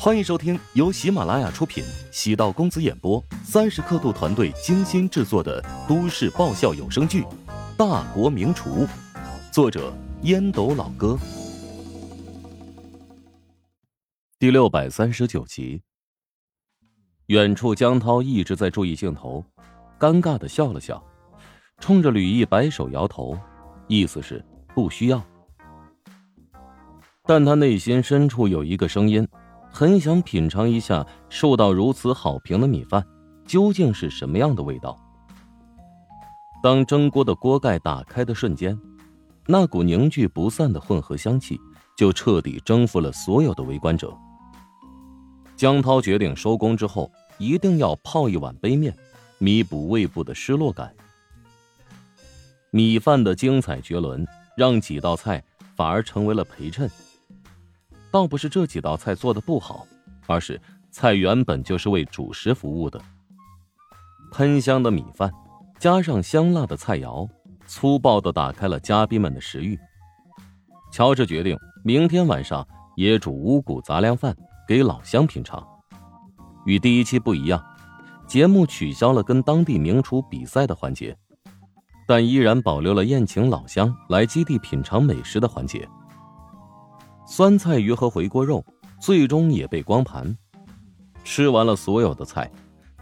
欢迎收听由喜马拉雅出品、喜道公子演播、三十刻度团队精心制作的都市爆笑有声剧《大国名厨》，作者烟斗老哥，第六百三十九集。远处，江涛一直在注意镜头，尴尬的笑了笑，冲着吕毅摆手摇头，意思是不需要。但他内心深处有一个声音。很想品尝一下受到如此好评的米饭究竟是什么样的味道。当蒸锅的锅盖打开的瞬间，那股凝聚不散的混合香气就彻底征服了所有的围观者。江涛决定收工之后一定要泡一碗杯面，弥补胃部的失落感。米饭的精彩绝伦，让几道菜反而成为了陪衬。倒不是这几道菜做的不好，而是菜原本就是为主食服务的。喷香的米饭，加上香辣的菜肴，粗暴的打开了嘉宾们的食欲。乔治决定明天晚上也煮五谷杂粮饭给老乡品尝。与第一期不一样，节目取消了跟当地名厨比赛的环节，但依然保留了宴请老乡来基地品尝美食的环节。酸菜鱼和回锅肉最终也被光盘。吃完了所有的菜，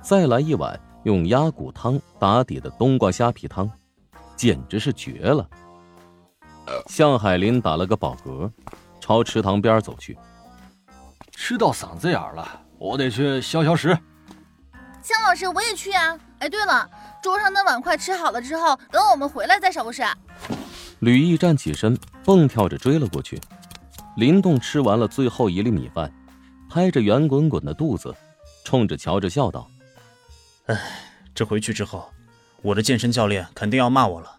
再来一碗用鸭骨汤打底的冬瓜虾皮汤，简直是绝了。向海林打了个饱嗝，朝池塘边走去。吃到嗓子眼了，我得去消消食。向老师，我也去啊。哎，对了，桌上的碗筷吃好了之后，等我们回来再收拾。吕毅站起身，蹦跳着追了过去。林动吃完了最后一粒米饭，拍着圆滚滚的肚子，冲着乔治笑道：“哎，这回去之后，我的健身教练肯定要骂我了。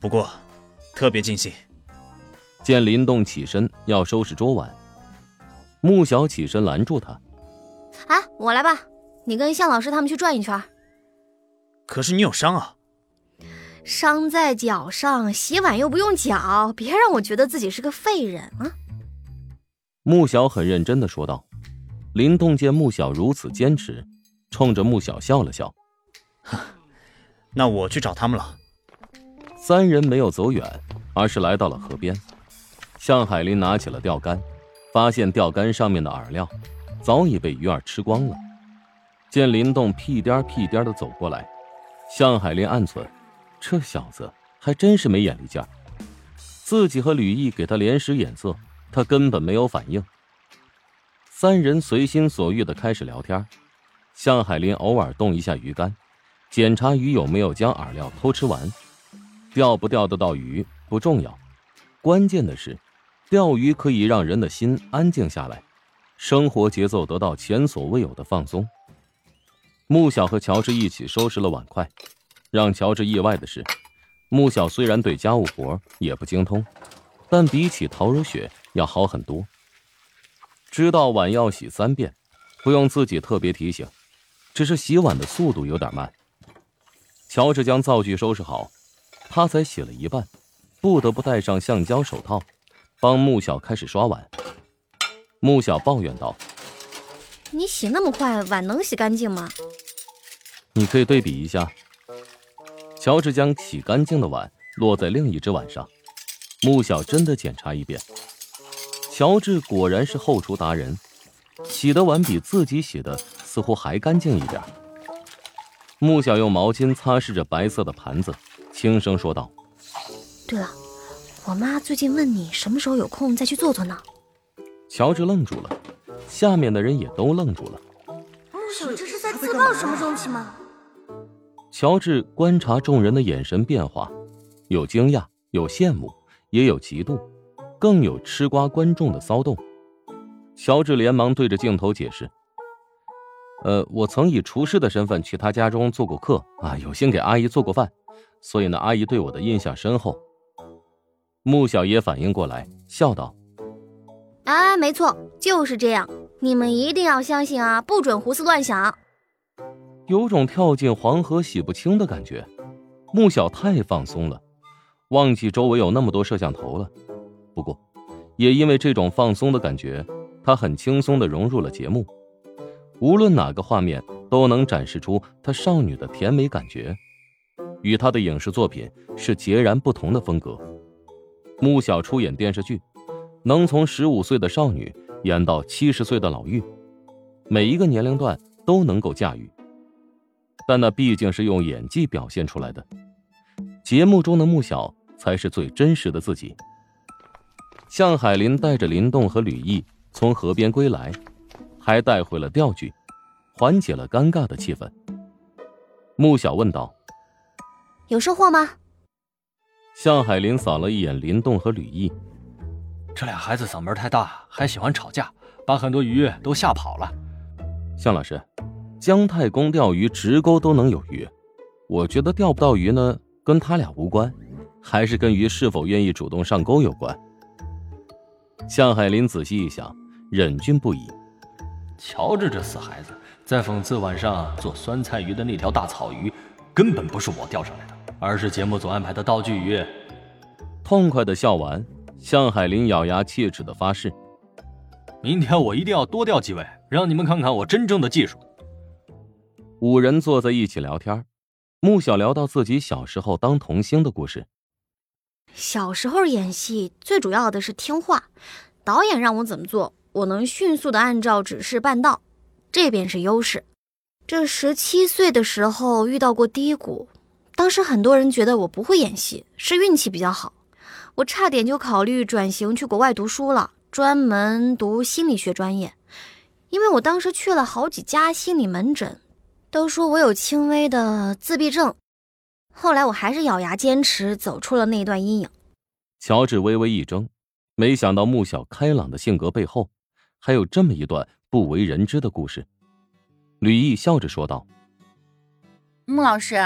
不过，特别尽兴。”见林动起身要收拾桌碗，穆小起身拦住他：“啊，我来吧，你跟向老师他们去转一圈。”“可是你有伤啊！”“伤在脚上，洗碗又不用脚，别让我觉得自己是个废人啊！”穆小很认真的说道：“林动见穆小如此坚持，冲着穆小笑了笑。那我去找他们了。”三人没有走远，而是来到了河边。向海林拿起了钓竿，发现钓竿上面的饵料早已被鱼儿吃光了。见林动屁颠屁颠的走过来，向海林暗忖：这小子还真是没眼力劲儿。自己和吕毅给他连使眼色。他根本没有反应。三人随心所欲的开始聊天，向海林偶尔动一下鱼竿，检查鱼有没有将饵料偷吃完。钓不钓得到鱼不重要，关键的是，钓鱼可以让人的心安静下来，生活节奏得到前所未有的放松。穆小和乔治一起收拾了碗筷，让乔治意外的是，穆小虽然对家务活也不精通，但比起陶如雪。要好很多。知道碗要洗三遍，不用自己特别提醒，只是洗碗的速度有点慢。乔治将灶具收拾好，他才洗了一半，不得不戴上橡胶手套，帮穆小开始刷碗。穆小抱怨道：“你洗那么快，碗能洗干净吗？”你可以对比一下。乔治将洗干净的碗落在另一只碗上，穆小真的检查一遍。乔治果然是后厨达人，洗的碗比自己洗的似乎还干净一点。穆小用毛巾擦拭着白色的盘子，轻声说道：“对了，我妈最近问你什么时候有空再去做做呢？”乔治愣住了，下面的人也都愣住了。穆小这是在自曝什么东西吗？乔治观察众人的眼神变化，有惊讶，有羡慕，也有嫉妒。更有吃瓜观众的骚动，乔治连忙对着镜头解释：“呃，我曾以厨师的身份去他家中做过客啊，有幸给阿姨做过饭，所以呢，阿姨对我的印象深厚。”穆小爷反应过来，笑道：“哎，没错，就是这样，你们一定要相信啊，不准胡思乱想。”有种跳进黄河洗不清的感觉，穆小太放松了，忘记周围有那么多摄像头了。不过，也因为这种放松的感觉，他很轻松的融入了节目，无论哪个画面都能展示出他少女的甜美感觉，与他的影视作品是截然不同的风格。穆小出演电视剧，能从十五岁的少女演到七十岁的老妪，每一个年龄段都能够驾驭。但那毕竟是用演技表现出来的，节目中的穆小才是最真实的自己。向海林带着林动和吕毅从河边归来，还带回了钓具，缓解了尴尬的气氛。穆小问道：“有收获吗？”向海林扫了一眼林动和吕毅，这俩孩子嗓门太大，还喜欢吵架，把很多鱼都吓跑了。向老师，姜太公钓鱼直钩都能有鱼，我觉得钓不到鱼呢，跟他俩无关，还是跟鱼是否愿意主动上钩有关。向海林仔细一想，忍俊不已。瞧着这死孩子，在讽刺晚上做酸菜鱼的那条大草鱼，根本不是我钓上来的，而是节目组安排的道具鱼。痛快的笑完，向海林咬牙切齿的发誓：明天我一定要多钓几位，让你们看看我真正的技术。五人坐在一起聊天，穆小聊到自己小时候当童星的故事。小时候演戏最主要的是听话，导演让我怎么做，我能迅速的按照指示办到，这便是优势。这十七岁的时候遇到过低谷，当时很多人觉得我不会演戏，是运气比较好，我差点就考虑转型去国外读书了，专门读心理学专业，因为我当时去了好几家心理门诊，都说我有轻微的自闭症。后来我还是咬牙坚持，走出了那段阴影。乔治微微一怔，没想到穆小开朗的性格背后，还有这么一段不为人知的故事。吕毅笑着说道：“穆老师，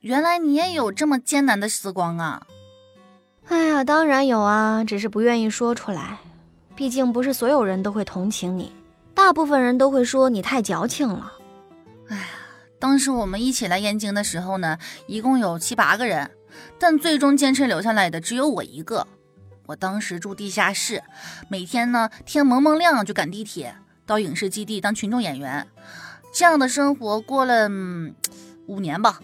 原来你也有这么艰难的时光啊！”“哎呀，当然有啊，只是不愿意说出来。毕竟不是所有人都会同情你，大部分人都会说你太矫情了。”当时我们一起来燕京的时候呢，一共有七八个人，但最终坚持留下来的只有我一个。我当时住地下室，每天呢天蒙蒙亮就赶地铁到影视基地当群众演员，这样的生活过了五年吧。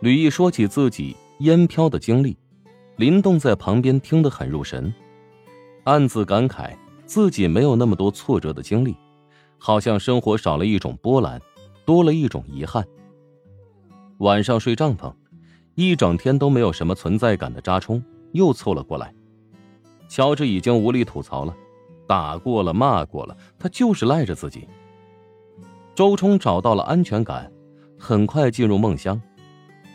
吕毅说起自己烟飘的经历，林动在旁边听得很入神，暗自感慨自己没有那么多挫折的经历，好像生活少了一种波澜。多了一种遗憾。晚上睡帐篷，一整天都没有什么存在感的扎冲又凑了过来。乔治已经无力吐槽了，打过了，骂过了，他就是赖着自己。周冲找到了安全感，很快进入梦乡。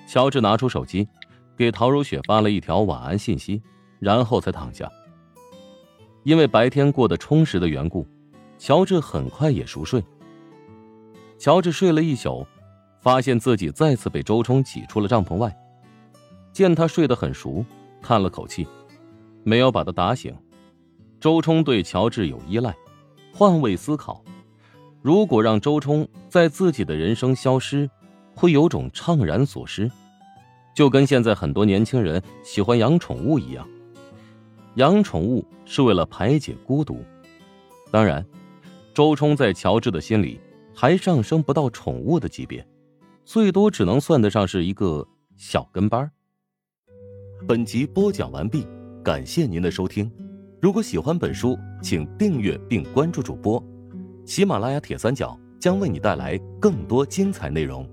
乔治拿出手机，给陶如雪发了一条晚安信息，然后才躺下。因为白天过得充实的缘故，乔治很快也熟睡。乔治睡了一宿，发现自己再次被周冲挤出了帐篷外。见他睡得很熟，叹了口气，没有把他打醒。周冲对乔治有依赖，换位思考，如果让周冲在自己的人生消失，会有种怅然所失，就跟现在很多年轻人喜欢养宠物一样。养宠物是为了排解孤独，当然，周冲在乔治的心里。还上升不到宠物的级别，最多只能算得上是一个小跟班。本集播讲完毕，感谢您的收听。如果喜欢本书，请订阅并关注主播。喜马拉雅铁三角将为你带来更多精彩内容。